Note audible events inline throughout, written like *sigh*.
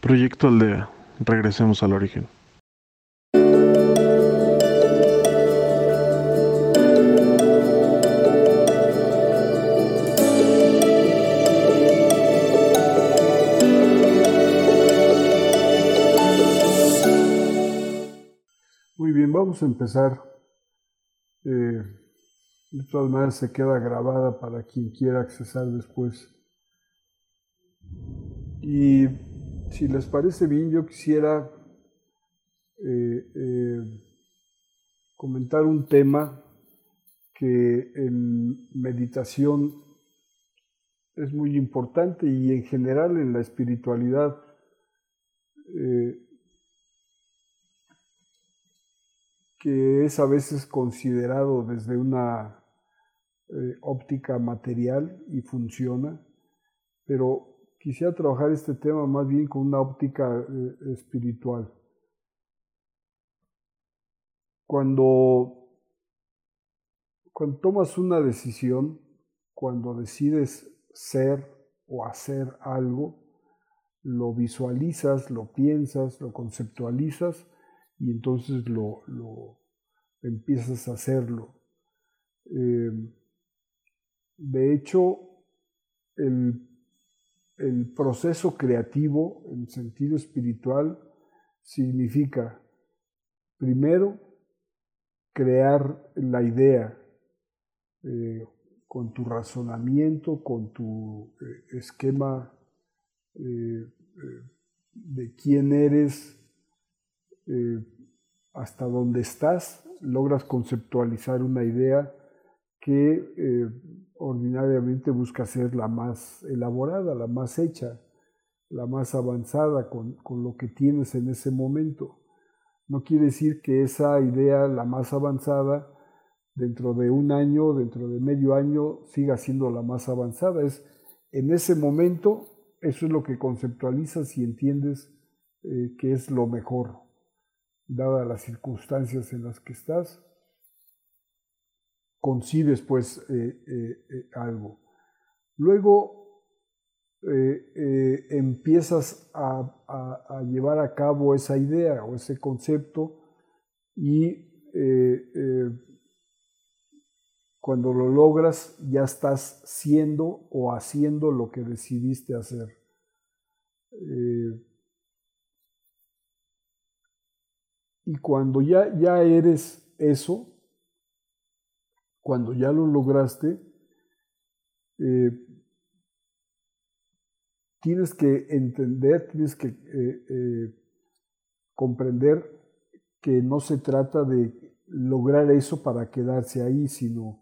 Proyecto Aldea. Regresemos al origen. Muy bien, vamos a empezar. Eh, de todas se queda grabada para quien quiera accesar después. Y si les parece bien, yo quisiera eh, eh, comentar un tema que en meditación es muy importante y en general en la espiritualidad eh, que es a veces considerado desde una óptica material y funciona, pero quisiera trabajar este tema más bien con una óptica eh, espiritual. Cuando, cuando tomas una decisión, cuando decides ser o hacer algo, lo visualizas, lo piensas, lo conceptualizas y entonces lo, empiezas a hacerlo. Eh, de hecho, el el proceso creativo en sentido espiritual significa, primero, crear la idea eh, con tu razonamiento, con tu eh, esquema eh, de quién eres, hasta dónde estás, logras conceptualizar una idea que ordinariamente busca ser la más elaborada, la más hecha, la más avanzada con, lo que tienes en ese momento. No quiere decir que esa idea, la más avanzada, dentro de un año, dentro de medio año, siga siendo la más avanzada. Es en ese momento, eso es lo que conceptualizas y entiendes eh, que es lo mejor, dadas las circunstancias en las que estás concibes pues eh, eh, eh, algo. Luego empiezas a, llevar a cabo esa idea o ese concepto y cuando lo logras ya estás siendo o haciendo lo que decidiste hacer. y cuando ya, ya eres eso, cuando ya lo lograste, eh, tienes que entender, tienes que eh, eh, comprender que no se trata de lograr eso para quedarse ahí, sino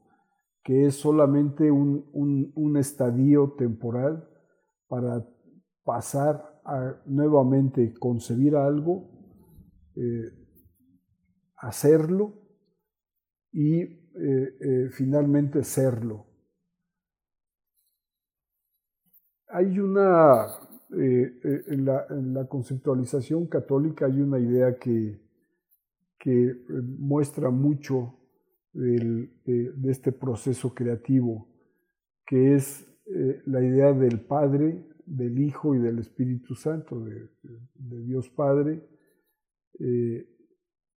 que es solamente un, estadio temporal para pasar a nuevamente concebir algo, hacerlo y eh, eh, finalmente serlo. Hay una, eh, en, la, conceptualización católica hay una idea que, que muestra mucho de, este proceso creativo, que es la idea del Padre, del Hijo y del Espíritu Santo, de, de Dios Padre,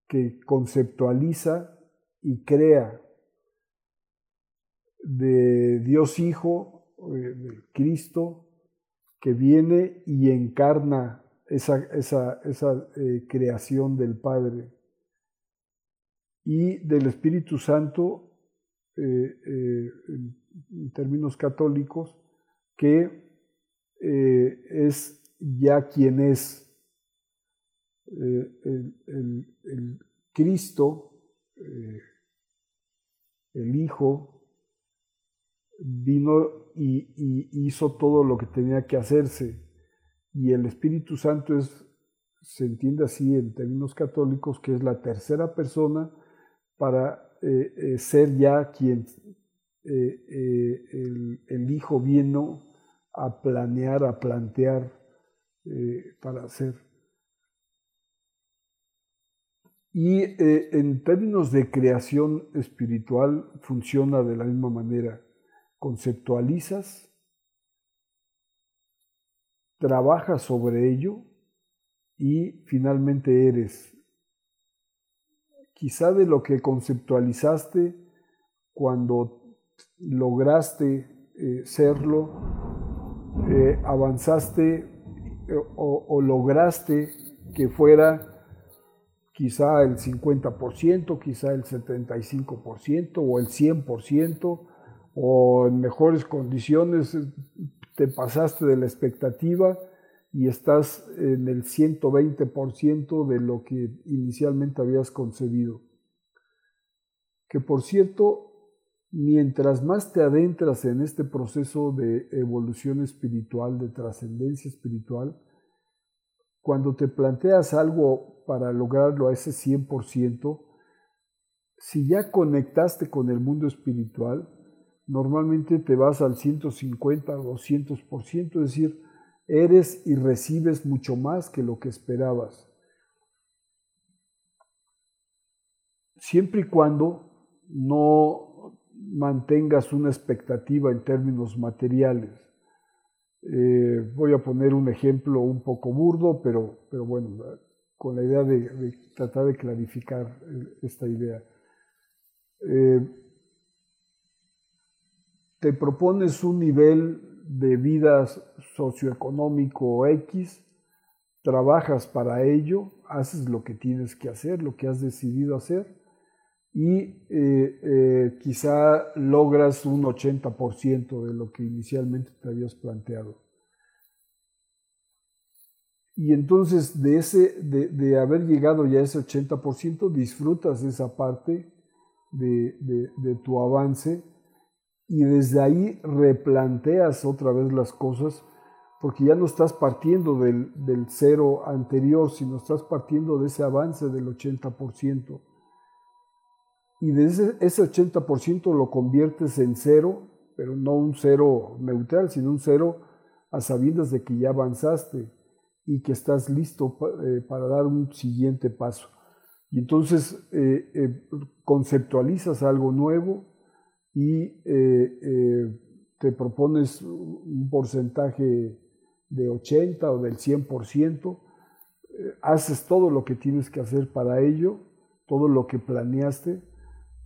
que conceptualiza y crea de Dios Hijo, eh, de Cristo, que viene y encarna esa, eh, creación del Padre. Y del Espíritu Santo, eh, en términos católicos, que es ya quien es el, Cristo, el Hijo, vino y, hizo todo lo que tenía que hacerse. Y el Espíritu Santo es, se entiende así en términos católicos, que es la tercera persona para eh, eh, ser ya quien eh, el, Hijo vino a planear, a plantear para hacer. Y en términos de creación espiritual funciona de la misma manera conceptualizas, trabajas sobre ello y finalmente eres. Quizá de lo que conceptualizaste cuando lograste eh, serlo, eh, avanzaste eh, o, lograste que fuera quizá el 50%, quizá el 75% o el 100%, o en mejores condiciones te pasaste de la expectativa y estás en el 120% de lo que inicialmente habías concebido. Que por cierto, mientras más te adentras en este proceso de evolución espiritual, de trascendencia espiritual, cuando te planteas algo para lograrlo a ese 100%, si ya conectaste con el mundo espiritual, normalmente te vas al 150, 200%, es decir, eres y recibes mucho más que lo que esperabas. Siempre y cuando no mantengas una expectativa en términos materiales. Eh, voy a poner un ejemplo un poco burdo, pero, pero bueno, con la idea de, tratar de clarificar eh, esta idea. Eh, te propones un nivel de vida socioeconómico X, trabajas para ello, haces lo que tienes que hacer, lo que has decidido hacer, y eh, eh, quizá logras un 80% de lo que inicialmente te habías planteado. Y entonces de, ese, de, haber llegado ya a ese 80%, disfrutas esa parte de, de tu avance y desde ahí replanteas otra vez las cosas porque ya no estás partiendo del, cero anterior, sino estás partiendo de ese avance del 80%. Y de ese, ese 80% lo conviertes en cero, pero no un cero neutral, sino un cero a sabiendas de que ya avanzaste y que estás listo eh, para dar un siguiente paso. Y entonces eh, eh, conceptualizas algo nuevo, y eh, eh, te propones un porcentaje de 80 o del 100%, eh, haces todo lo que tienes que hacer para ello, todo lo que planeaste,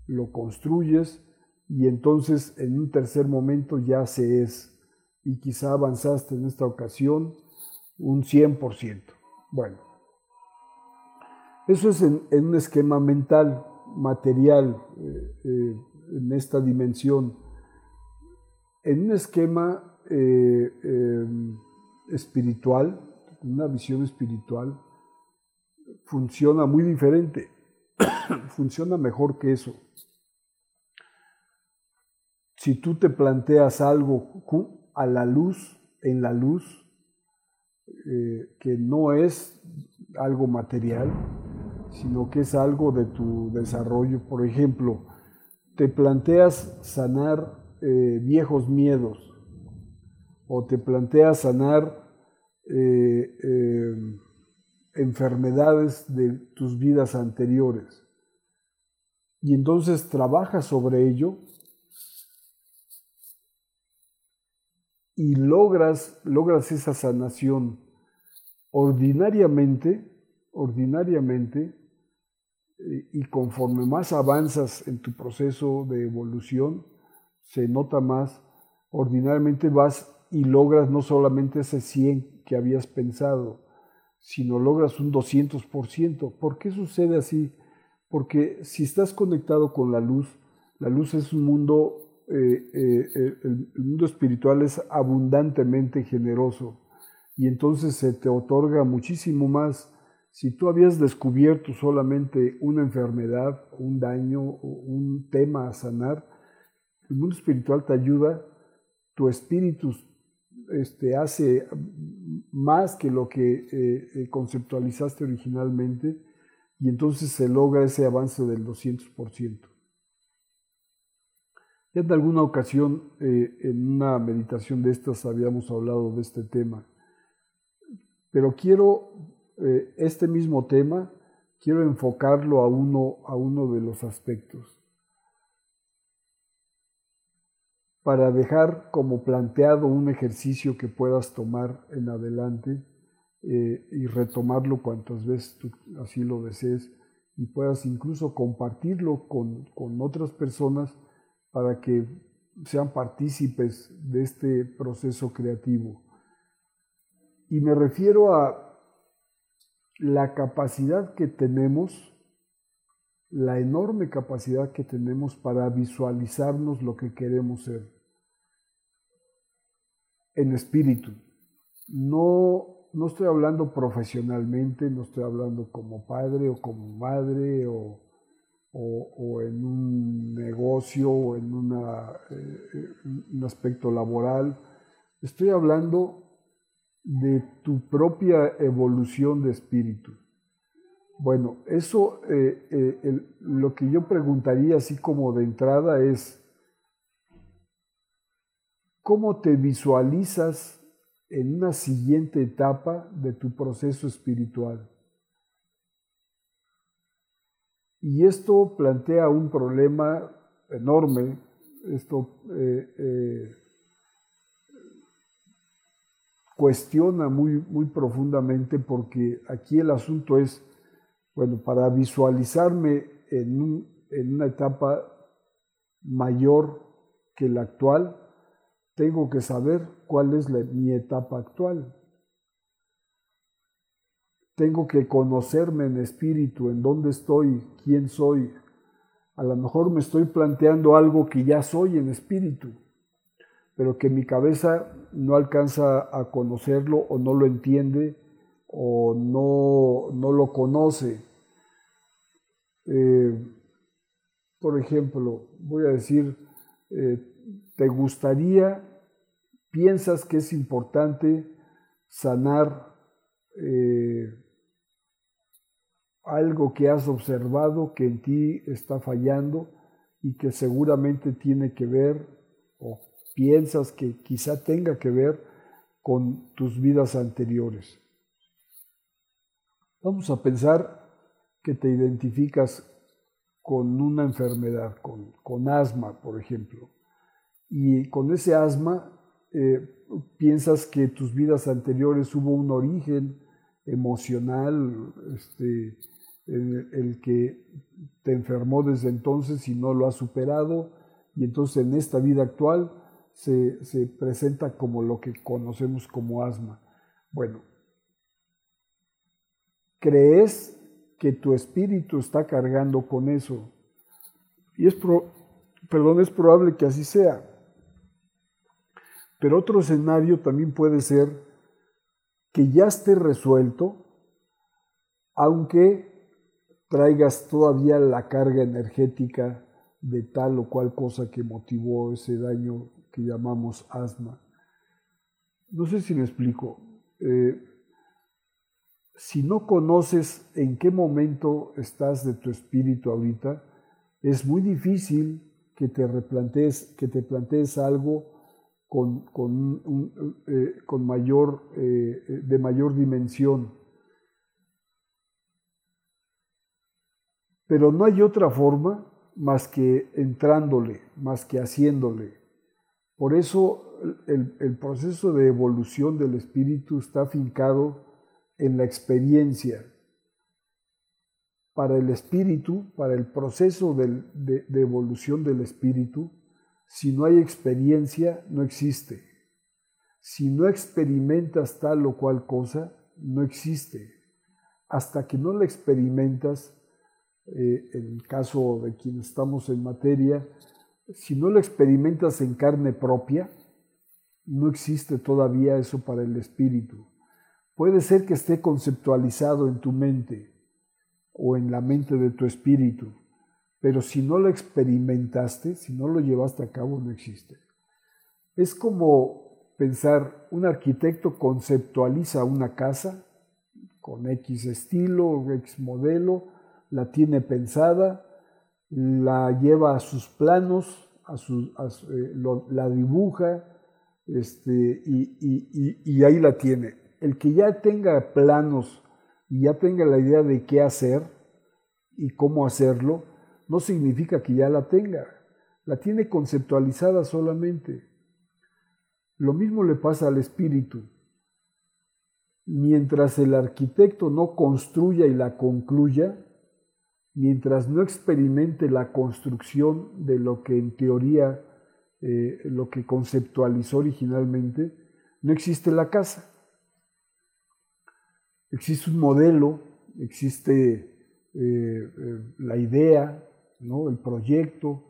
lo construyes y entonces en un tercer momento ya se es y quizá avanzaste en esta ocasión un 100%. Bueno, eso es en, un esquema mental, material en esta dimensión, en un esquema eh, em, espiritual, una visión espiritual, funciona muy diferente, *coughs* funciona mejor que eso. Si tú te planteas algo a la luz, en la luz, eh, que no es algo material, sino que es algo de tu desarrollo, por ejemplo, te planteas sanar eh, viejos miedos o te planteas sanar eh, eh, enfermedades de tus vidas anteriores y entonces trabajas sobre ello y logras, logras esa sanación ordinariamente, ordinariamente, y conforme más avanzas en tu proceso de evolución, se nota más, ordinariamente vas y logras no solamente ese 100 que habías pensado, sino logras un 200%. ¿Por qué sucede así? Porque si estás conectado con la luz, la luz es un mundo, eh, eh, el mundo espiritual es abundantemente generoso y entonces se te otorga muchísimo más si tú habías descubierto solamente una enfermedad, un daño, un tema a sanar, el mundo espiritual te ayuda, tu espíritu este, hace más que lo que eh, eh, conceptualizaste originalmente y entonces se logra ese avance del 200%. Ya en alguna ocasión, eh, en una meditación de estas, habíamos hablado de este tema, pero quiero eh, este mismo tema, quiero enfocarlo a uno, a uno de los aspectos. Para dejar como planteado un ejercicio que puedas tomar en adelante, eh, y retomarlo cuantas veces así lo desees y puedas incluso compartirlo con, con otras personas para que sean partícipes de este proceso creativo. Y me refiero a la capacidad que tenemos, la enorme capacidad que tenemos para visualizarnos lo que queremos ser en espíritu. No, no estoy hablando profesionalmente, no estoy hablando como padre o como madre o, o, en un negocio o en una, eh, un aspecto laboral. Estoy hablando de tu propia evolución de espíritu. Bueno, eso, eh, eh, lo que yo preguntaría así como de entrada es, ¿cómo te visualizas en una siguiente etapa de tu proceso espiritual? Y esto plantea un problema enorme, esto eh, cuestiona muy, muy profundamente porque aquí el asunto es, bueno, para visualizarme en, en una etapa mayor que la actual, tengo que saber cuál es mi etapa actual. Tengo que conocerme en espíritu, en dónde estoy, quién soy. A lo mejor me estoy planteando algo que ya soy en espíritu pero que mi cabeza no alcanza a conocerlo o no lo entiende o no, no lo conoce. Eh, por ejemplo, voy a decir, eh, ¿te gustaría, piensas que es importante sanar eh, algo que has observado que en ti está fallando y que seguramente tiene que ver piensas que quizá tenga que ver con tus vidas anteriores. Vamos a pensar que te identificas con una enfermedad, con, asma, por ejemplo, y con ese asma eh, piensas que tus vidas anteriores hubo un origen emocional, este, el, el, que te enfermó desde entonces y no lo has superado, y entonces en esta vida actual se, presenta como lo que conocemos como asma. Bueno, crees que tu espíritu está cargando con eso. Y es, perdón, es probable que así sea. Pero otro escenario también puede ser que ya esté resuelto, aunque traigas todavía la carga energética de tal o cual cosa que motivó ese daño que llamamos asma. No sé si me explico. Eh, si no conoces en qué momento estás de tu espíritu ahorita, es muy difícil que te replantees, que te plantees algo con, eh, con, mayor, eh, de mayor dimensión. Pero no hay otra forma más que entrándole, más que haciéndole. Por eso el, proceso de evolución del espíritu está fincado en la experiencia. Para el espíritu, para el proceso de, evolución del espíritu, si no hay experiencia, no existe. Si no experimentas tal o cual cosa, no existe. Hasta que no la experimentas, eh, en el caso de quienes estamos en materia, si no lo experimentas en carne propia, no existe todavía eso para el espíritu. Puede ser que esté conceptualizado en tu mente o en la mente de tu espíritu, pero si no lo experimentaste, si no lo llevaste a cabo, no existe. Es como pensar, un arquitecto conceptualiza una casa con X estilo, X modelo, la tiene pensada, la lleva a sus planos, eh, la dibuja este, y, ahí la tiene. El que ya tenga planos y ya tenga la idea de qué hacer y cómo hacerlo, no significa que ya la tenga. La tiene conceptualizada solamente. Lo mismo le pasa al espíritu. mientras el arquitecto no construya y la concluya, mientras no experimente la construcción de lo que en teoría, eh, lo que conceptualizó originalmente, no existe la casa. Existe un modelo, existe eh, eh, la idea, ¿no? el proyecto,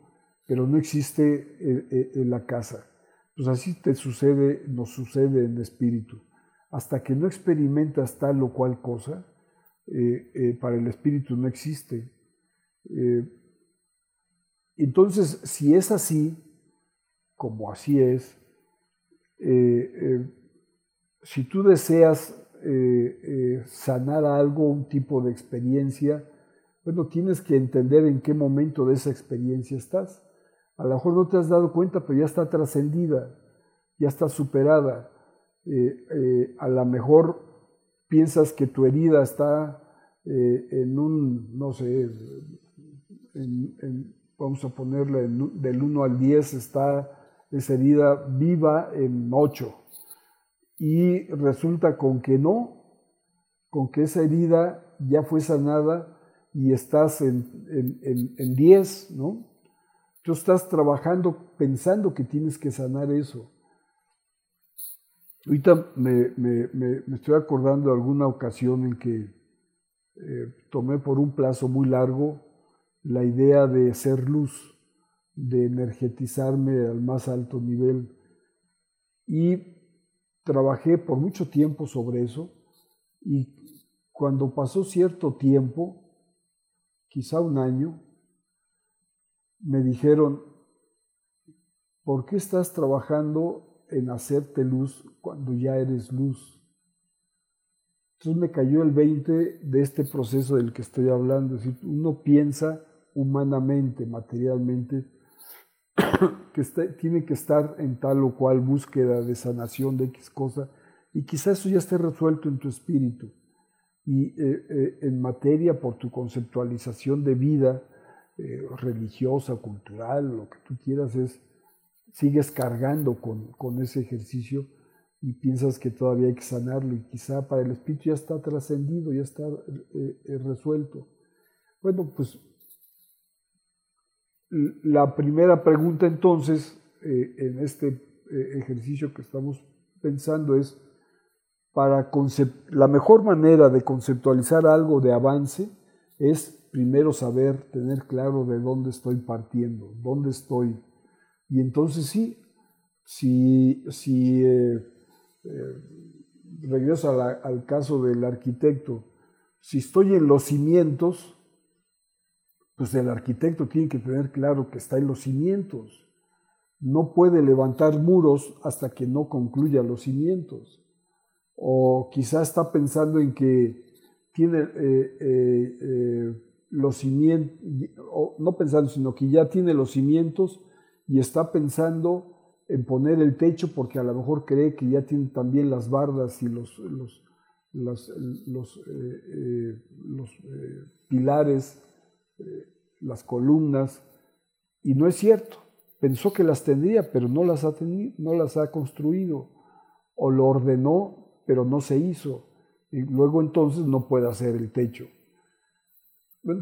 pero no existe la casa. Pues así te sucede, nos sucede en espíritu. Hasta que no experimentas tal o cual cosa, para el espíritu no existe. Eh, entonces, si es así, como así es, eh, eh, si tú deseas sanar algo, un tipo de experiencia, bueno, tienes que entender en qué momento de esa experiencia estás. A lo mejor no te has dado cuenta, pero ya está trascendida, ya está superada. a lo mejor piensas que tu herida está en un, no sé, vamos a ponerle del 1 al 10, está esa herida viva en 8. Y resulta con que no, con que esa herida ya fue sanada y estás en, en, 10, ¿no? Tú estás trabajando pensando que tienes que sanar eso. Ahorita me, estoy acordando de alguna ocasión en que eh, tomé por un plazo muy largo la idea de ser luz, de energetizarme al más alto nivel. Y trabajé por mucho tiempo sobre eso y cuando pasó cierto tiempo, quizá un año, me dijeron, ¿por qué estás trabajando en hacerte luz cuando ya eres luz? Entonces me cayó el 20 de este proceso del que estoy hablando. Es decir, uno piensa humanamente, materialmente, *coughs* que tiene que estar en tal o cual búsqueda de sanación de X cosa, y quizás eso ya esté resuelto en tu espíritu. Y eh, eh, en materia, por tu conceptualización de vida eh, religiosa, cultural, lo que tú quieras, es, sigues cargando con, con ese ejercicio y piensas que todavía hay que sanarlo y quizá para el espíritu ya está trascendido, ya está resuelto. Bueno, pues la primera pregunta entonces eh, en este eh, ejercicio que estamos pensando es, para la mejor manera de conceptualizar algo de avance es primero saber, tener claro de dónde estoy partiendo, dónde estoy. Y entonces sí, si, si eh, regreso al caso del arquitecto, si estoy en los cimientos, pues el arquitecto tiene que tener claro que está en los cimientos. No puede levantar muros hasta que no concluya los cimientos. O quizá está pensando en que tiene eh, eh, eh, los cimientos, no pensando, sino que ya tiene los cimientos y está pensando en poner el techo porque a lo mejor cree que ya tiene también las bardas y los, los, los, los pilares eh, las columnas, y no es cierto. Pensó que las tendría, pero no las ha, tenido, no las ha construido, o lo ordenó, pero no se hizo, y luego entonces no puede hacer el techo.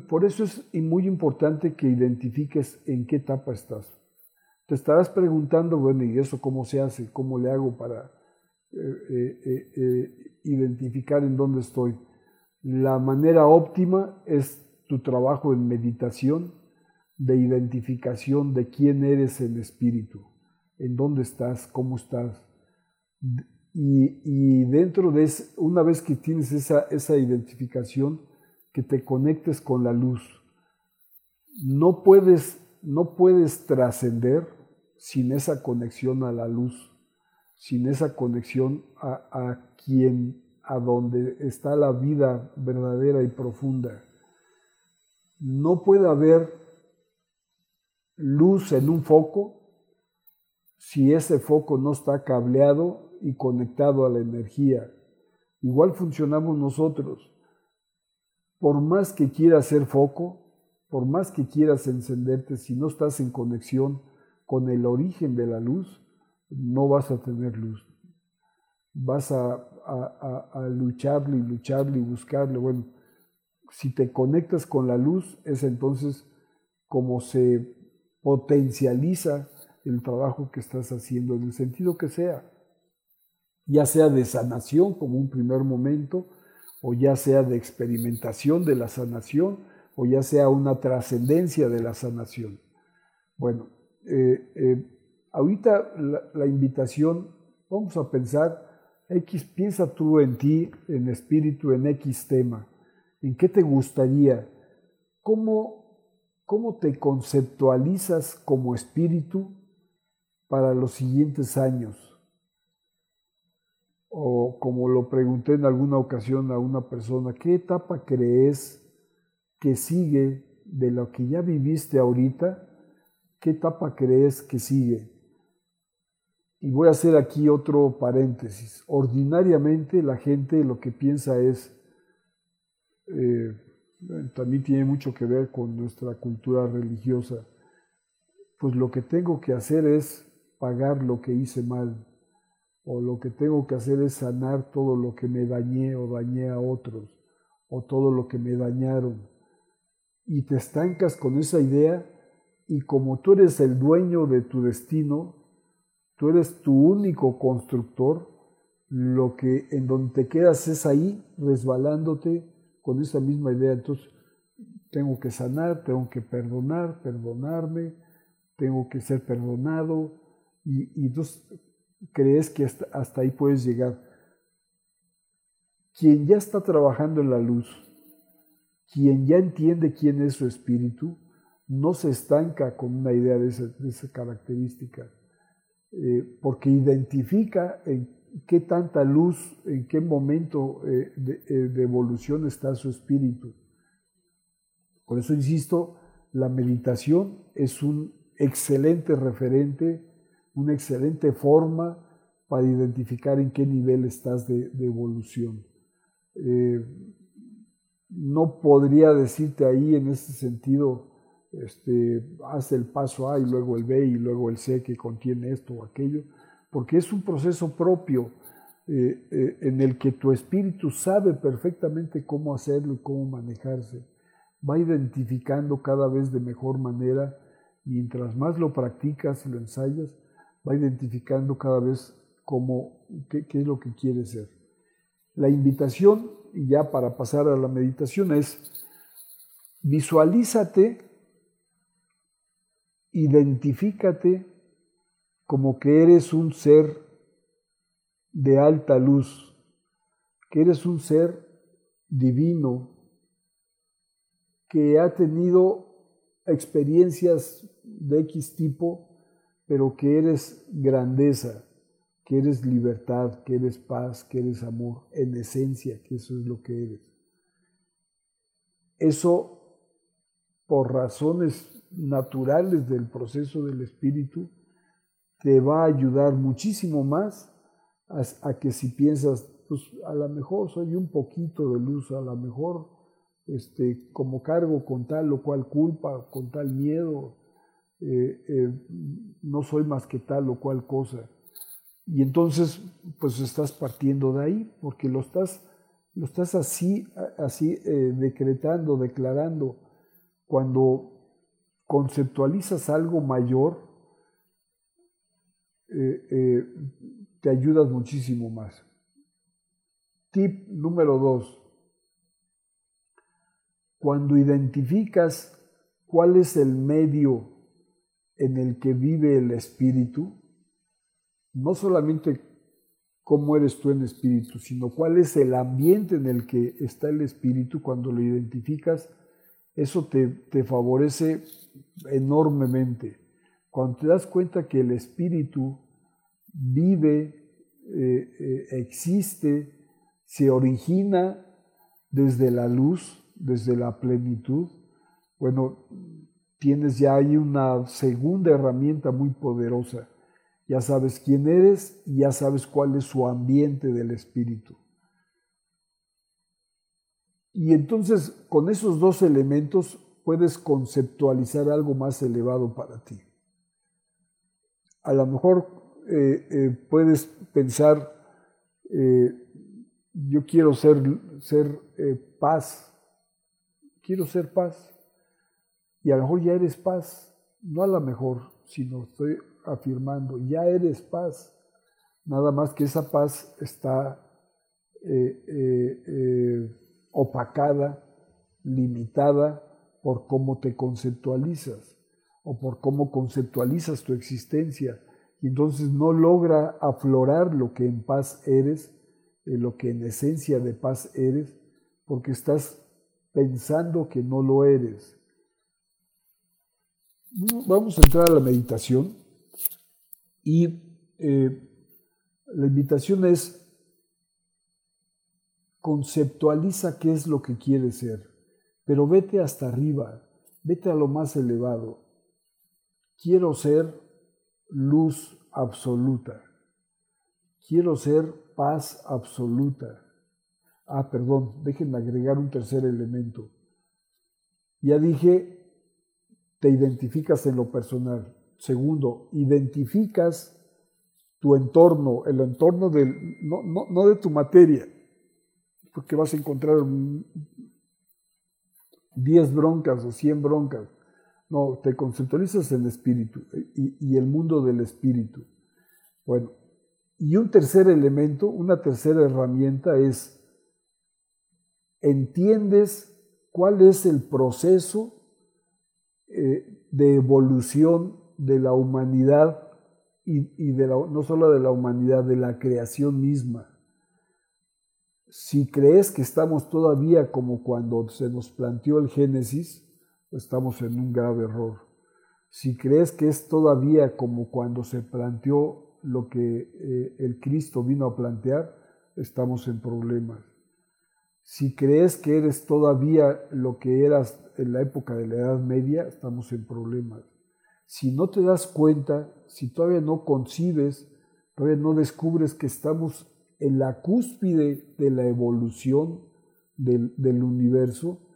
por eso es muy importante que identifiques en qué etapa estás. Te estarás preguntando, bueno, ¿y eso cómo se hace? ¿Cómo le hago para eh, eh, identificar en dónde estoy? La manera óptima es tu trabajo en meditación, de identificación de quién eres en espíritu, en dónde estás, cómo estás. Y, dentro de eso, una vez que tienes esa, esa identificación, que te conectes con la luz. No puedes, no puedes trascender sin esa conexión a la luz, sin esa conexión a, a quien, a donde está la vida verdadera y profunda no puede haber luz en un foco si ese foco no está cableado y conectado a la energía. Igual funcionamos nosotros. Por más que quieras ser foco, por más que quieras encenderte, si no estás en conexión con el origen de la luz, no vas a tener luz. vas a, a, a, lucharle y lucharle y buscarle. Bueno, si te conectas con la luz, es entonces como se potencializa el trabajo que estás haciendo, en el sentido que sea, ya sea de sanación como un primer momento, o ya sea de experimentación de la sanación, o ya sea una trascendencia de la sanación. Bueno, eh, eh, ahorita la, invitación, vamos a pensar, X, piensa tú en ti, en espíritu, en X tema, en qué te gustaría, cómo, cómo te conceptualizas como espíritu para los siguientes años. O como lo pregunté en alguna ocasión a una persona, ¿qué etapa crees que sigue de lo que ya viviste ahorita? ¿Qué etapa crees que sigue? Y voy a hacer aquí otro paréntesis. Ordinariamente la gente lo que piensa es, eh, también tiene mucho que ver con nuestra cultura religiosa, pues lo que tengo que hacer es pagar lo que hice mal, o lo que tengo que hacer es sanar todo lo que me dañé o dañé a otros, o todo lo que me dañaron. Y te estancas con esa idea y como tú eres el dueño de tu destino, tú eres tu único constructor, lo que en donde te quedas es ahí resbalándote con esa misma idea. Entonces, tengo que sanar, tengo que perdonar, perdonarme, tengo que ser perdonado, y, entonces crees que hasta, ahí puedes llegar. Quien ya está trabajando en la luz, quien ya entiende quién es su espíritu, no se estanca con una idea de esa, característica, eh, porque identifica en qué tanta luz, en qué momento eh, eh, de evolución está su espíritu. Por eso insisto, la meditación es un excelente referente una excelente forma para identificar en qué nivel estás de, evolución. No podría decirte ahí en ese sentido, este, haz el paso A y luego el B y luego el C que contiene esto o aquello, porque es un proceso propio eh, eh, en el que tu espíritu sabe perfectamente cómo hacerlo y cómo manejarse. Va identificando cada vez de mejor manera, mientras más lo practicas y lo ensayas, va identificando cada vez cómo, qué, es lo que quiere ser. La invitación, y ya para pasar a la meditación, es visualízate, identifícate como que eres un ser de alta luz, que eres un ser divino, que ha tenido experiencias de X tipo pero que eres grandeza, que eres libertad, que eres paz, que eres amor, en esencia, que eso es lo que eres. Eso, por razones naturales del proceso del espíritu, te va a ayudar muchísimo más a, que si piensas, pues a lo mejor soy un poquito de luz, a lo mejor este, como cargo con tal o cual culpa, con tal miedo, eh, eh, no soy más que tal o cual cosa. Y entonces, pues estás partiendo de ahí, porque lo estás, lo estás así, así eh, decretando, declarando. Cuando conceptualizas algo mayor, te ayudas muchísimo más. Tip número dos. Cuando identificas cuál es el medio en el que vive el espíritu, no solamente cómo eres tú en espíritu, sino cuál es el ambiente en el que está el espíritu cuando lo identificas, eso te, favorece enormemente. Cuando te das cuenta que el espíritu vive, eh, eh, existe, se origina desde la luz, desde la plenitud, bueno, tienes ya ahí una segunda herramienta muy poderosa. Ya sabes quién eres y ya sabes cuál es su ambiente del espíritu. Y entonces con esos dos elementos puedes conceptualizar algo más elevado para ti. A lo mejor eh, eh, puedes pensar eh, yo quiero ser, ser paz, quiero ser paz. Y a lo mejor ya eres paz, no a lo mejor, sino estoy afirmando, ya eres paz. Nada más que esa paz está opacada, limitada por cómo te conceptualizas o por cómo conceptualizas tu existencia. Y entonces no logra aflorar lo que en paz eres, eh, lo que en esencia de paz eres, porque estás pensando que no lo eres. Vamos a entrar a la meditación y eh, la invitación es conceptualiza qué es lo que quieres ser, pero vete hasta arriba, vete a lo más elevado. Quiero ser luz absoluta. Quiero ser paz absoluta. Ah, perdón, déjenme agregar un tercer elemento. Ya dije, te identificas en lo personal. Segundo, identificas tu entorno, el entorno del, no, no de tu materia, porque vas a encontrar 10 broncas o 100 broncas no, te conceptualizas en espíritu y, el mundo del espíritu. Bueno, y un tercer elemento, una tercera herramienta es, entiendes cuál es el proceso eh, de evolución de la humanidad y, de no solo de la humanidad, de la creación misma. Si crees que estamos todavía como cuando se nos planteó el Génesis, estamos en un grave error. Si crees que es todavía como cuando se planteó lo que eh, el Cristo vino a plantear, estamos en problemas. Si crees que eres todavía lo que eras en la época de la Edad Media, estamos en problemas. Si no te das cuenta, si todavía no concibes, todavía no descubres que estamos en la cúspide de la evolución del, universo,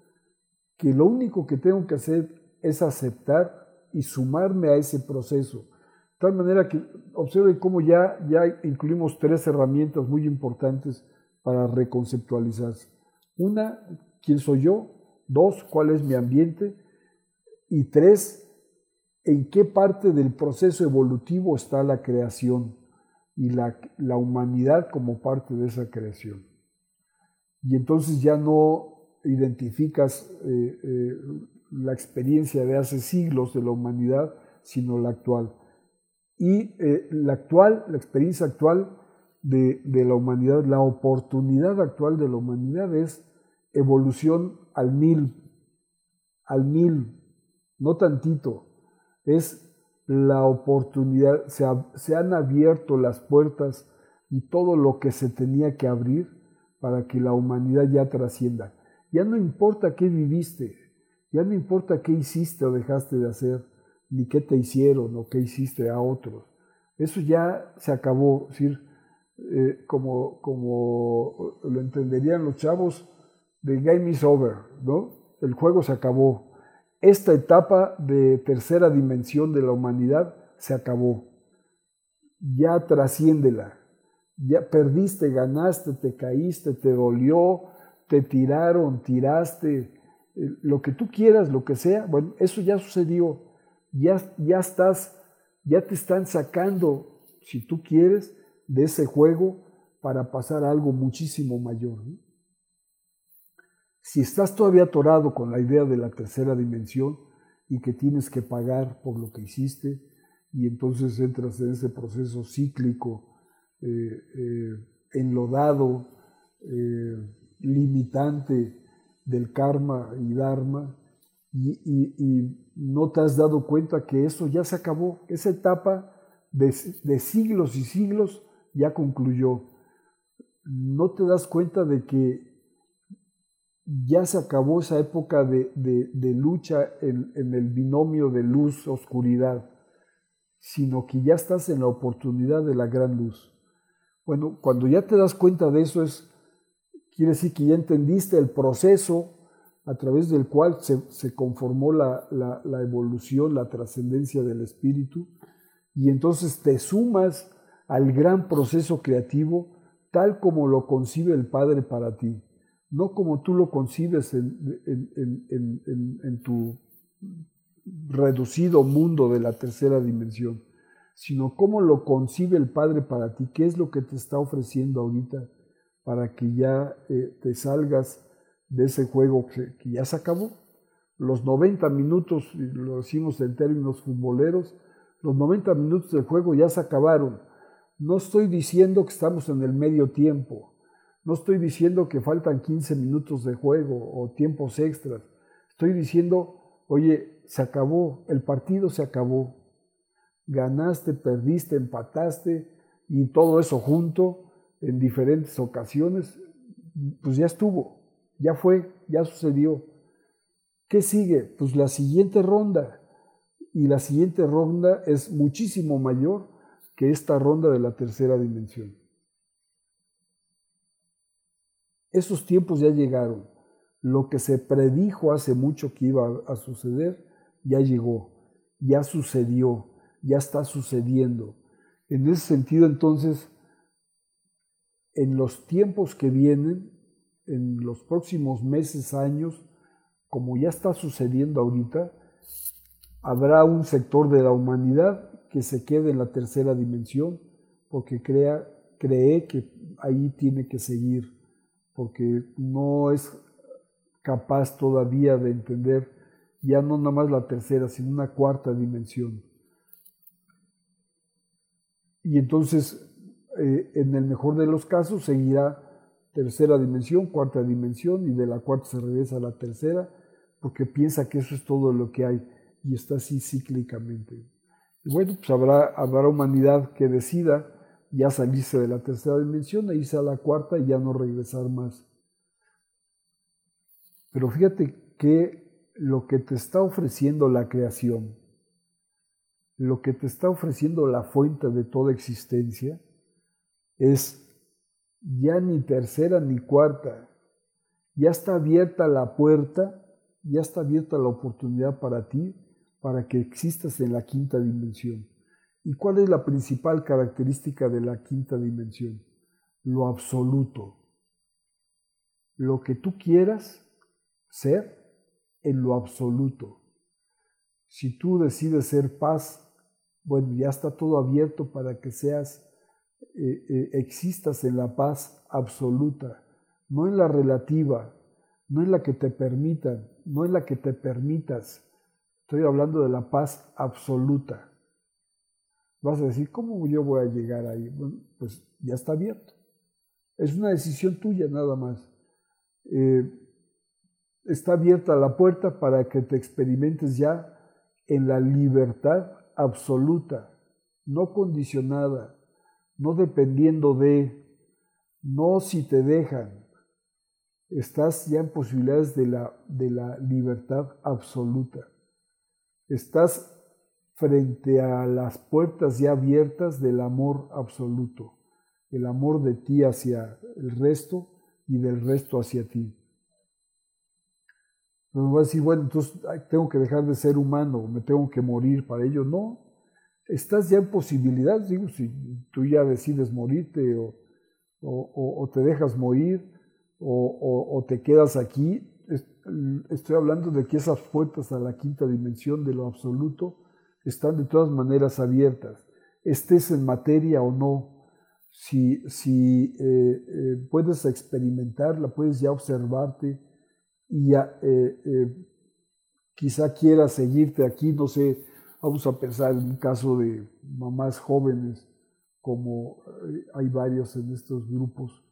que lo único que tengo que hacer es aceptar y sumarme a ese proceso. De tal manera que observen cómo ya, ya incluimos tres herramientas muy importantes para reconceptualizarse. Una, ¿quién soy yo? Dos, ¿cuál es mi ambiente? Y tres, ¿en qué parte del proceso evolutivo está la creación y la, la humanidad como parte de esa creación? Y entonces ya no identificas eh, eh, la experiencia de hace siglos de la humanidad, sino la actual. Y eh, la actual, la experiencia actual de, de, la humanidad, la oportunidad actual de la humanidad es evolución al mil, al mil, no tantito, es la oportunidad, se, se han abierto las puertas y todo lo que se tenía que abrir para que la humanidad ya trascienda. Ya no importa qué viviste, ya no importa qué hiciste o dejaste de hacer, ni qué te hicieron o qué hiciste a otros. Eso ya se acabó. Es decir, eh, como, como lo entenderían los chavos, the game is over, ¿no? El juego se acabó. Esta etapa de tercera dimensión de la humanidad se acabó. Ya trasciéndela. Ya perdiste, ganaste, te caíste, te dolió, te tiraron, tiraste, eh, lo que tú quieras, lo que sea, bueno, eso ya sucedió, ya, ya estás, ya te están sacando, si tú quieres, de ese juego para pasar algo muchísimo mayor. Si estás todavía atorado con la idea de la tercera dimensión y que tienes que pagar por lo que hiciste, y entonces entras en ese proceso cíclico, eh, eh, enlodado, limitante del karma y dharma y, no te has dado cuenta que eso ya se acabó, esa etapa de, siglos y siglos ya concluyó. No te das cuenta de que ya se acabó esa época de, lucha en, el binomio de luz-oscuridad, sino que ya estás en la oportunidad de la gran luz. Bueno, cuando ya te das cuenta de eso es Quiere decir que ya entendiste el proceso a través del cual se, conformó la, evolución, la trascendencia del espíritu, y entonces te sumas al gran proceso creativo, tal como lo concibe el Padre para ti, no como tú lo concibes en, tu reducido mundo de la tercera dimensión, sino cómo lo concibe el Padre para ti, qué es lo que te está ofreciendo ahorita para que ya eh, te salgas de ese juego que, ya se acabó. Los 90 minutos, lo decimos en términos futboleros, los 90 minutos del juego ya se acabaron. No estoy diciendo que estamos en el medio tiempo, no estoy diciendo que faltan 15 minutos de juego o tiempos extras. Estoy diciendo, oye, se acabó, el partido se acabó. Ganaste, perdiste, empataste y todo eso junto en diferentes ocasiones, pues ya estuvo, ya fue, ya sucedió. ¿Qué sigue? Pues la siguiente ronda. Y la siguiente ronda es muchísimo mayor que esta ronda de la tercera dimensión. Esos tiempos ya llegaron. Lo que se predijo hace mucho que iba a suceder, ya llegó, ya sucedió, ya está sucediendo. En ese sentido, entonces, en los tiempos que vienen, en los próximos meses, años, como ya está sucediendo ahorita, habrá un sector de la humanidad que se quede en la tercera dimensión porque crea, cree que ahí tiene que seguir, porque no es capaz todavía de entender ya no nada más la tercera, sino una cuarta dimensión. Y entonces eh, en el mejor de los casos seguirá tercera dimensión, cuarta dimensión y de la cuarta se regresa a la tercera porque piensa que eso es todo lo que hay y está así cíclicamente. Y bueno, pues habrá, habrá humanidad que decida ya salirse de la tercera dimensión e irse a la cuarta y ya no regresar más. Pero fíjate que lo que te está ofreciendo la creación, lo que te está ofreciendo la fuente de toda existencia, es ya ni tercera ni cuarta, ya está abierta la puerta, ya está abierta la oportunidad para ti, para que existas en la quinta dimensión. ¿Y cuál es la principal característica de la quinta dimensión? Lo absoluto. Lo que tú quieras ser en lo absoluto. Si tú decides ser paz, bueno, ya está todo abierto para que seas eh, eh, existas en la paz absoluta, no en la relativa, no en la que te permitan, no en la que te permitas. Estoy hablando de la paz absoluta. Vas a decir, ¿cómo yo voy a llegar ahí? pues ya está abierto. Es una decisión tuya nada más. Eh, está abierta la puerta para que te experimentes ya en la libertad absoluta, no condicionada, no dependiendo de, no si te dejan. Estás ya en posibilidades de la, de la libertad absoluta. Estás frente a las puertas ya abiertas del amor absoluto, el amor de ti hacia el resto y del resto hacia ti. No me vas a decir, bueno, entonces tengo que dejar de ser humano, me tengo que morir para ello. No, estás ya en posibilidad, digo, si tú ya decides morirte o, te dejas morir o, te quedas aquí, estoy hablando de que esas puertas a la quinta dimensión de lo absoluto están de todas maneras abiertas, estés en materia o no. Si, si eh, eh, puedes experimentarla, puedes ya observarte y ya, eh, quizá quieras seguirte aquí, no sé, Vamos a pensar en un caso de mamás jóvenes, como hay varios en estos grupos.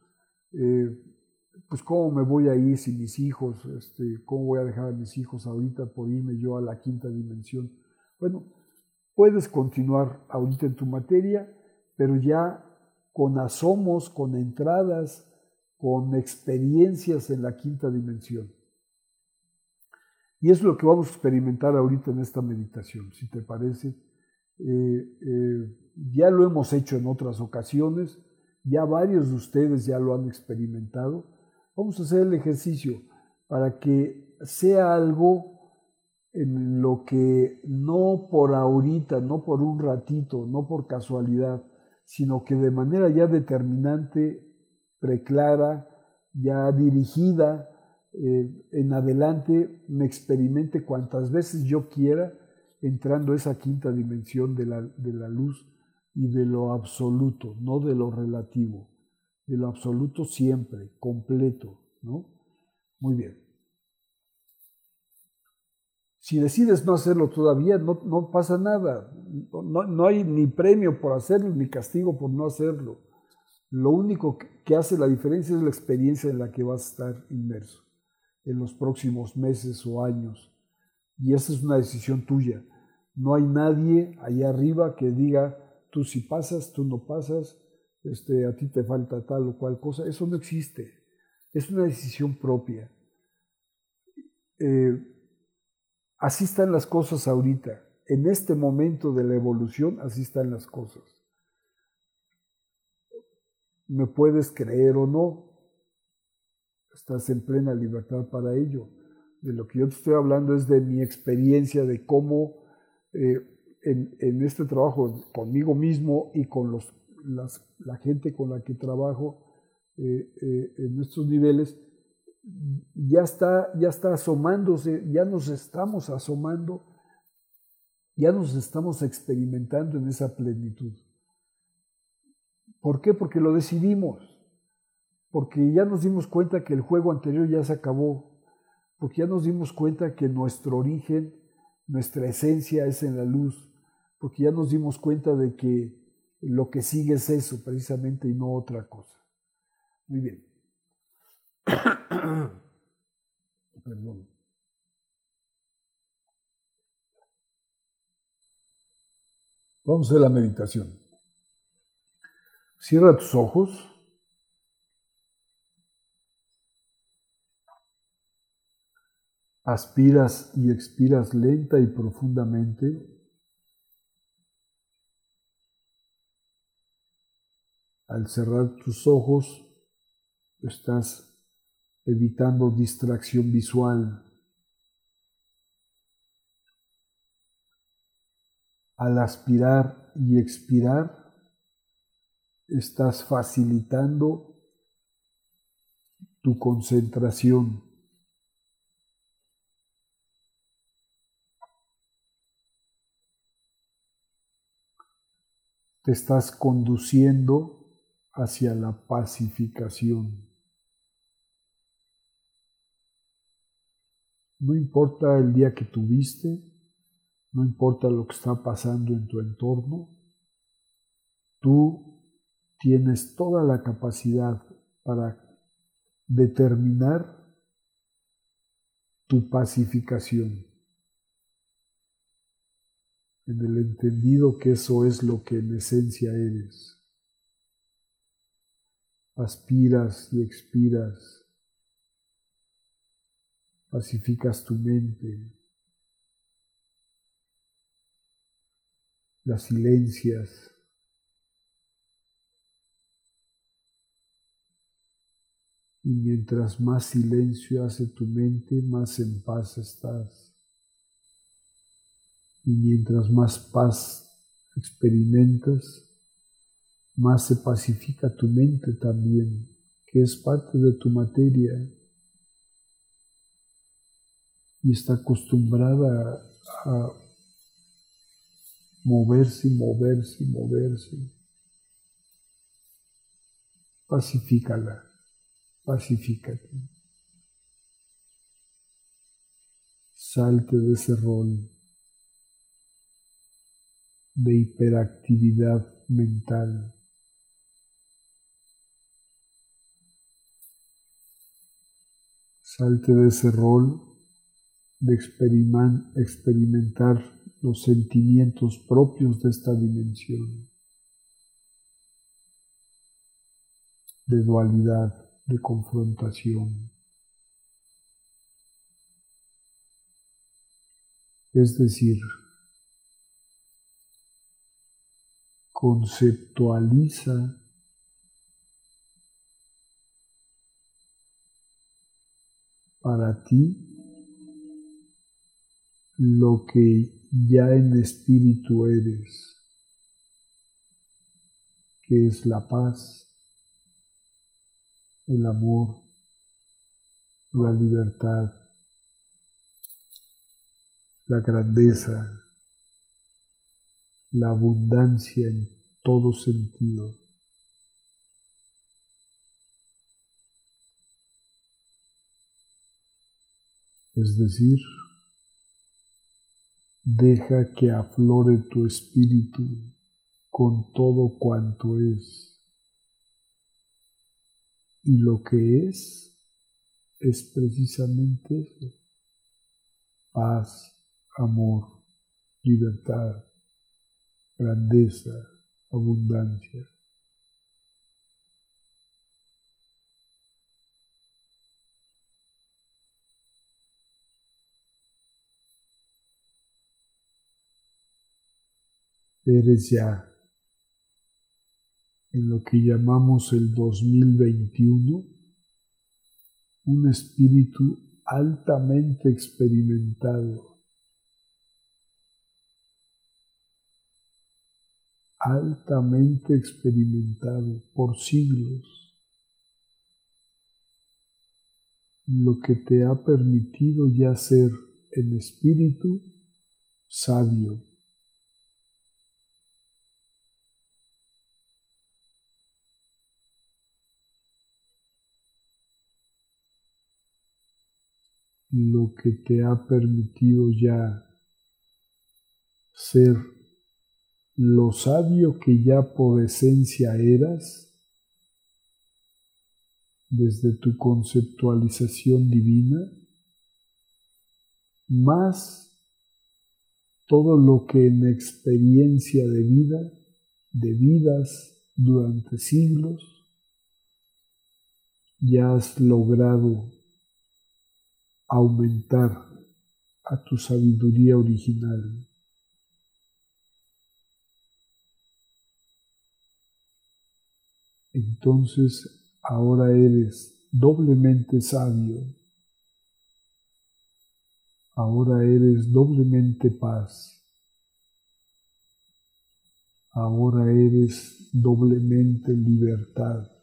Pues cómo me voy a ir sin mis hijos, este, cómo voy a dejar a mis hijos ahorita por irme yo a la quinta dimensión. Bueno, puedes continuar ahorita en tu materia, pero ya con asomos, con entradas, con experiencias en la quinta dimensión. Y es lo que vamos a experimentar ahorita en esta meditación, si te parece. Eh, eh, ya lo hemos hecho en otras ocasiones, ya varios de ustedes ya lo han experimentado. Vamos a hacer el ejercicio para que sea algo en lo que no por ahorita, no por un ratito, no por casualidad, sino que de manera ya determinante preclara, ya dirigida, eh, en adelante me experimente cuantas veces yo quiera entrando a esa quinta dimensión de la, de la luz y de lo absoluto, no de lo relativo, de lo absoluto siempre, completo, ¿no? Muy bien. Si decides no hacerlo todavía, no, pasa nada. No, hay ni premio por hacerlo, ni castigo por no hacerlo. Lo único que hace la diferencia es la experiencia en la que vas a estar inmerso en los próximos meses o años. Y esa es una decisión tuya. No hay nadie allá arriba que diga, tú si pasas, tú no pasas, este, a ti te falta tal o cual cosa. Eso no existe. Es una decisión propia. Eh, así están las cosas ahorita. En este momento de la evolución, así están las cosas. Me puedes creer o no, estás en plena libertad para ello. De lo que yo te estoy hablando es de mi experiencia, de cómo eh, en, este trabajo conmigo mismo y con los, la gente con la que trabajo eh, eh, en estos niveles, ya está, ya está asomándose, ya nos estamos asomando, ya nos estamos experimentando en esa plenitud. ¿Por qué? Porque lo decidimos porque ya nos dimos cuenta que el juego anterior ya se acabó, porque ya nos dimos cuenta que nuestro origen, nuestra esencia es en la luz, porque ya nos dimos cuenta de que lo que sigue es eso precisamente y no otra cosa. Muy bien. Perdón. Vamos a la meditación. Cierra tus ojos. Aspiras y expiras lenta y profundamente. Al cerrar tus ojos, estás evitando distracción visual. Al aspirar y expirar, estás facilitando tu concentración. te estás conduciendo hacia la pacificación. No importa el día que tuviste, no importa lo que está pasando en tu entorno, tú tienes toda la capacidad para determinar tu pacificación en el entendido que eso es lo que en esencia eres. Aspiras y expiras, pacificas tu mente, la silencias. Y mientras más silencio hace tu mente, más en paz estás. Y mientras más paz experimentas, más se pacifica tu mente también, que es parte de tu materia y está acostumbrada a moverse y moverse y moverse. Pacifícala, pacifícate. Salte de ese rol de hiperactividad mental. Salte de ese rol de experimentar los sentimientos propios de esta dimensión, de dualidad, de confrontación. Es decir, conceptualiza para ti lo que ya en espíritu eres, que es la paz, el amor, la libertad, la grandeza, la abundancia en todo sentido. Es decir, deja que aflore tu espíritu con todo cuanto es. Y lo que es es precisamente eso. Paz, amor, libertad, grandeza, abundancia. Eres ya en lo que llamamos el 2021 un espíritu altamente experimentado, altamente experimentado por siglos, lo que te ha permitido ya ser en espíritu sabio, lo que te ha permitido ya ser lo sabio que ya por esencia eras desde tu conceptualización divina, más todo lo que en experiencia de vida, de vidas durante siglos, ya has logrado aumentar a tu sabiduría original. Entonces ahora eres doblemente sabio, ahora eres doblemente paz, ahora eres doblemente libertad.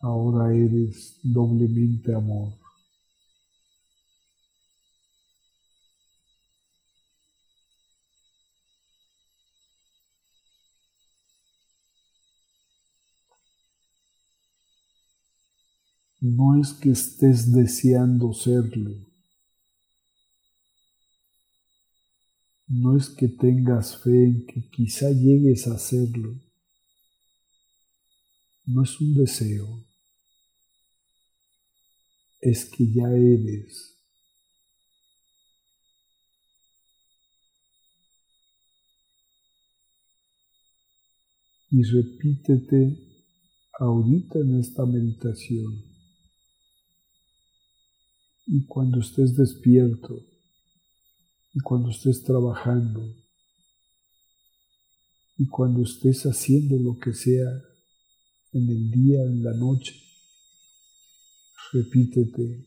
Ahora eres doblemente amor. No es que estés deseando serlo. No es que tengas fe en que quizá llegues a serlo. No es un deseo es que ya eres. Y repítete ahorita en esta meditación. Y cuando estés despierto, y cuando estés trabajando, y cuando estés haciendo lo que sea en el día, en la noche, repítete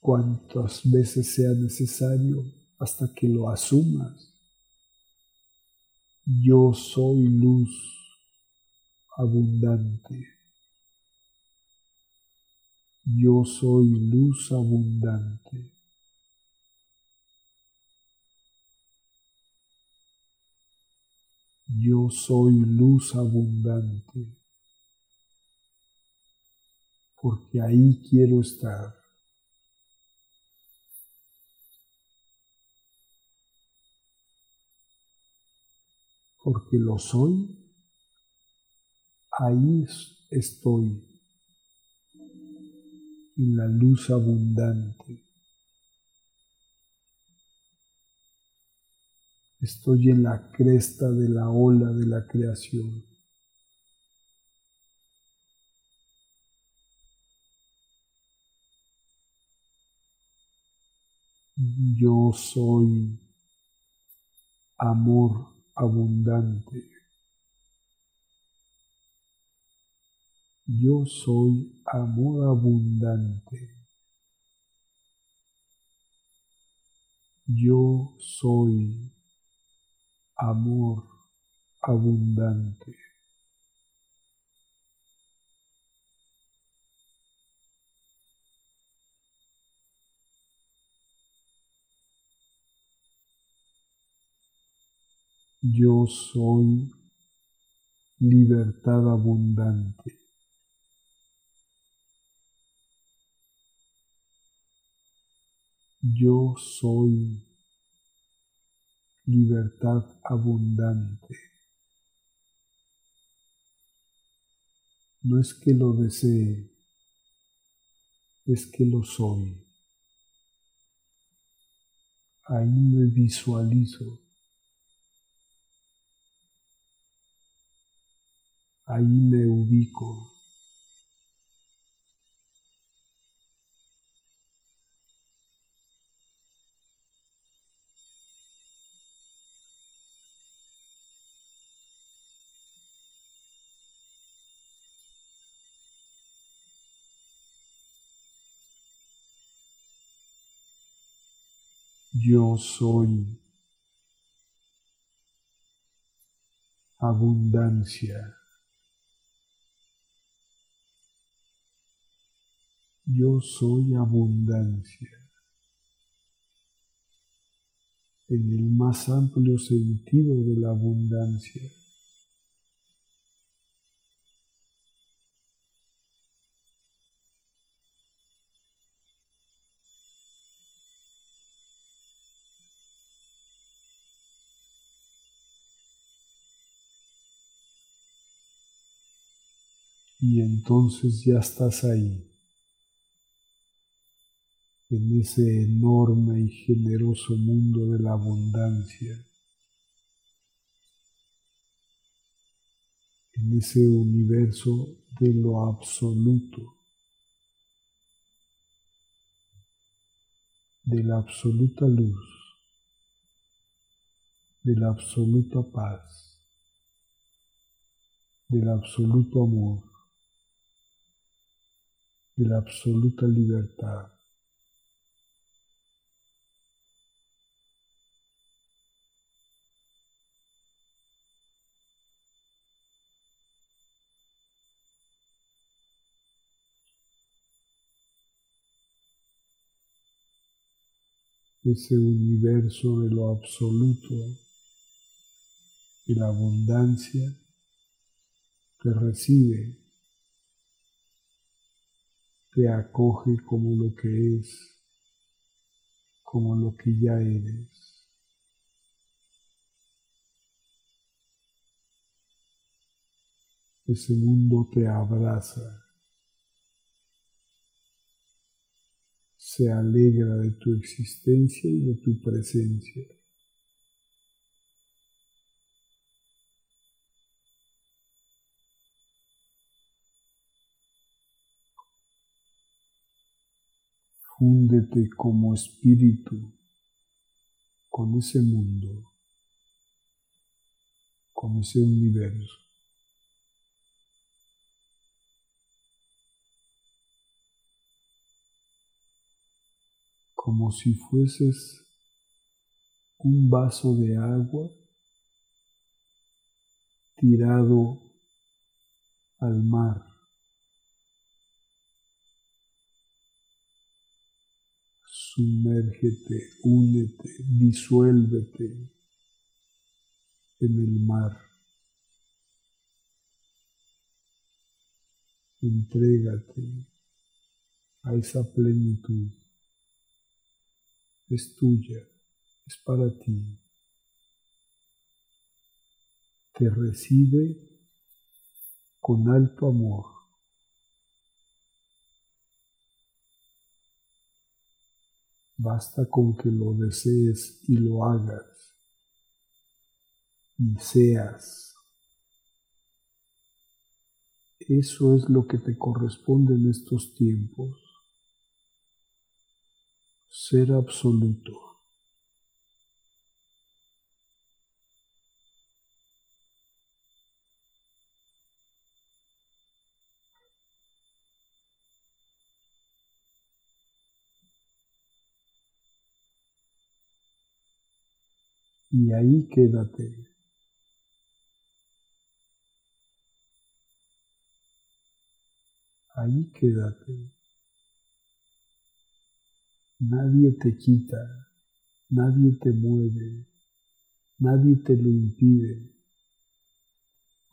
cuantas veces sea necesario hasta que lo asumas. Yo soy luz abundante. Yo soy luz abundante. Yo soy luz abundante porque ahí quiero estar. Porque lo soy, ahí estoy, en la luz abundante. Estoy en la cresta de la ola de la creación. Yo soy amor abundante. Yo soy amor abundante. Yo soy amor abundante. Yo soy libertad abundante. Yo soy libertad abundante. No es que lo desee, es que lo soy. Ahí me visualizo. Ahí me ubico. Yo soy abundancia. Yo soy abundancia. En el más amplio sentido de la abundancia. Y entonces ya estás ahí, en ese enorme y generoso mundo de la abundancia, en ese universo de lo absoluto, de la absoluta luz, de la absoluta paz, del absoluto amor de la absoluta libertad. ese universo de lo absoluto, de la abundancia que recibe te acoge como lo que es, como lo que ya eres. Ese mundo te abraza, se alegra de tu existencia y de tu presencia. Fúndete como espíritu con ese mundo, con ese universo. Como si fueses un vaso de agua tirado al mar. Sumérgete, únete, disuélvete en el mar. Entrégate a esa plenitud. Es tuya, es para ti. Te recibe con alto amor. Basta con que lo desees y lo hagas y seas. Eso es lo que te corresponde en estos tiempos. Ser absoluto. Y ahí quédate. Ahí quédate. Nadie te quita, nadie te mueve, Nadie te lo impide.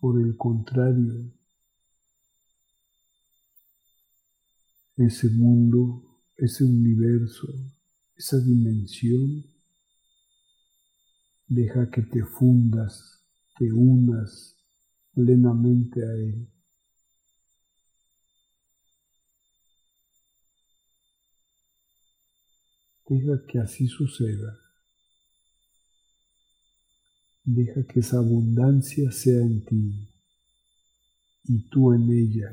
Por el contrario, ese mundo, ese universo, esa dimensión, deja que te fundas, te unas plenamente a él. Deja que así suceda. Deja que esa abundancia sea en ti y tú en ella.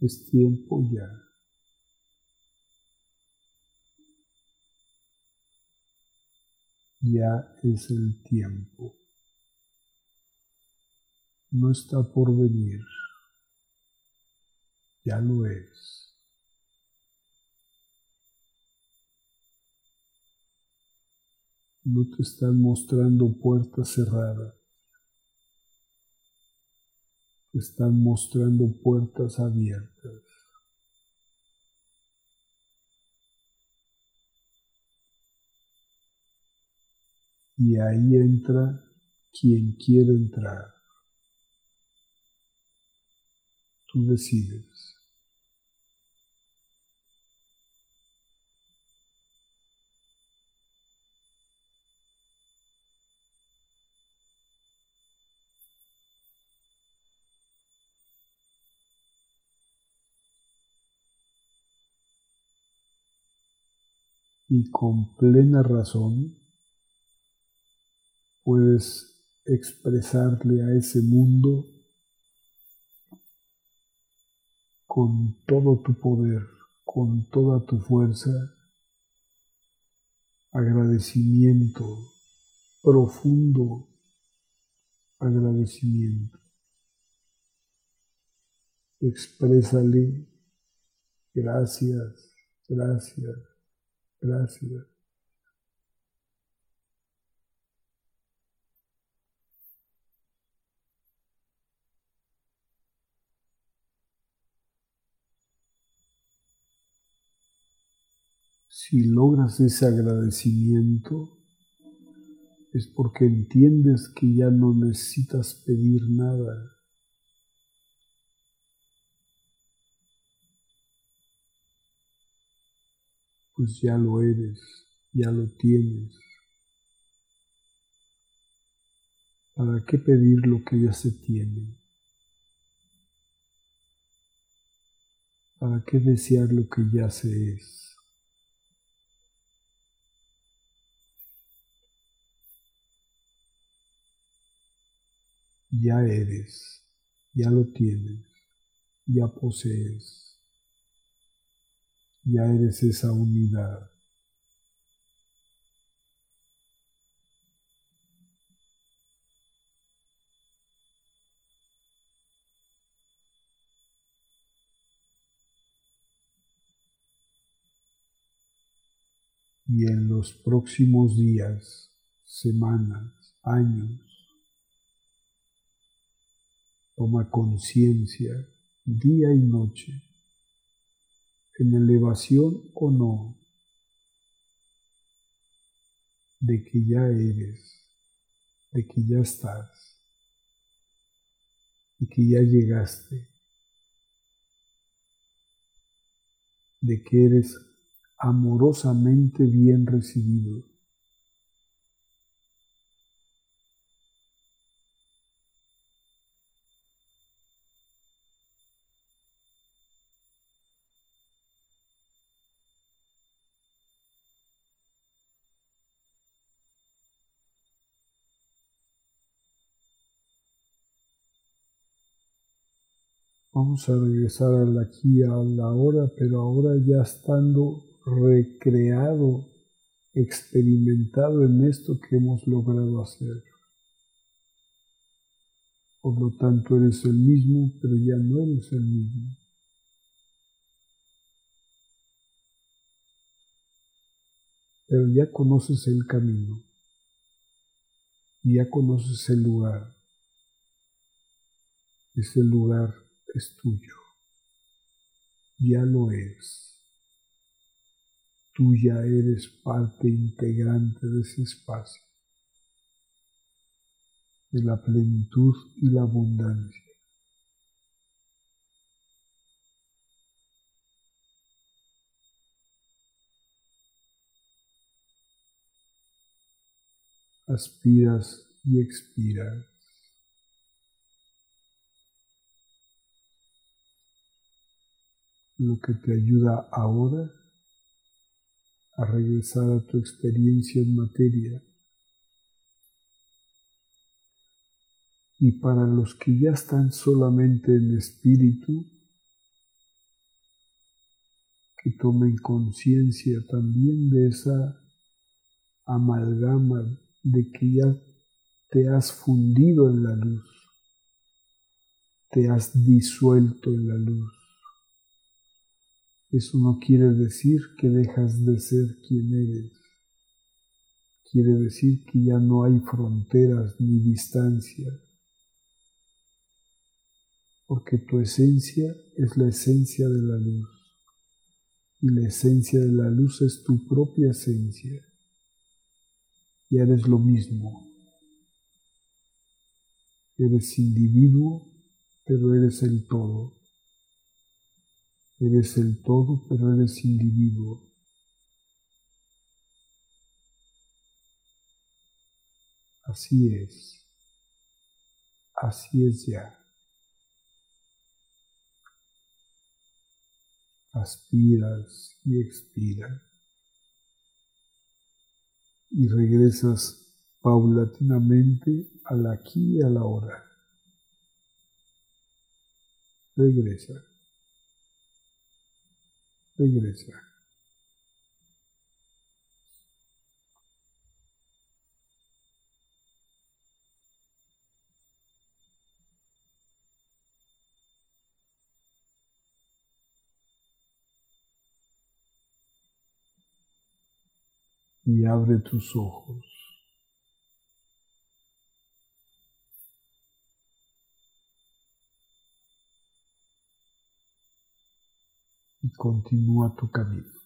Es tiempo ya. Ya es el tiempo. No está por venir. Ya lo es. no te están mostrando puertas cerradas, te están mostrando puertas abiertas. Y ahí entra quien quiere entrar. Tú decides. y con plena razón puedes expresarle a ese mundo con todo tu poder, con toda tu fuerza, agradecimiento, profundo agradecimiento. Exprésale gracias, gracias, Gracias. Si logras ese agradecimiento, es porque entiendes que ya no necesitas pedir nada. pues ya lo eres, ya lo tienes. ¿Para qué pedir lo que ya se tiene? ¿Para qué desear lo que ya se es? Ya eres, ya lo tienes, ya posees ya eres esa unidad. Y en los próximos días, semanas, años, toma conciencia día y noche en elevación o no, de que ya eres, de que ya estás, de que ya llegaste, de que eres amorosamente bien recibido. Vamos a regresar al aquí, a la hora, pero ahora ya estando recreado, experimentado en esto que hemos logrado hacer. Por lo tanto, eres el mismo, pero ya no eres el mismo. Pero ya conoces el camino, ya conoces el lugar. Ese lugar es tuyo, ya lo es. tú ya eres parte integrante de ese espacio, de la plenitud y la abundancia. aspiras y expiras. Lo que te ayuda ahora a regresar a tu experiencia en materia. Y para los que ya están solamente en espíritu, que tomen conciencia también de esa amalgama de que ya te has fundido en la luz, te has disuelto en la luz. Eso no quiere decir que dejas de ser quien eres. Quiere decir que ya no hay fronteras ni distancia. Porque tu esencia es la esencia de la luz. Y la esencia de la luz es tu propia esencia y eres lo mismo. Eres individuo, pero eres el todo. Eres el todo, pero eres individuo. Así es. Así es ya. Aspiras y expiras y regresas paulatinamente al aquí y a la hora. Regresa. Regresa. y abre tus ojos. Y continúa tu camino.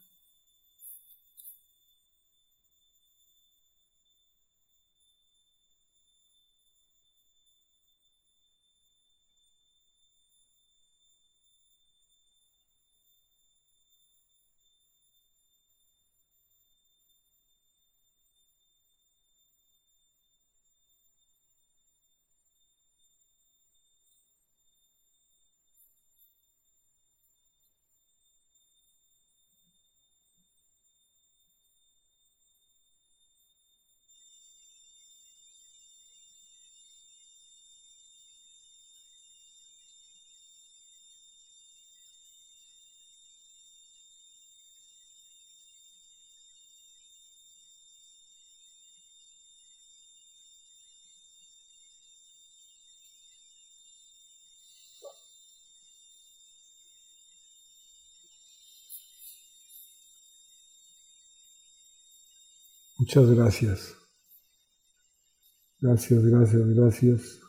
Muchas gracias. Gracias, gracias, gracias.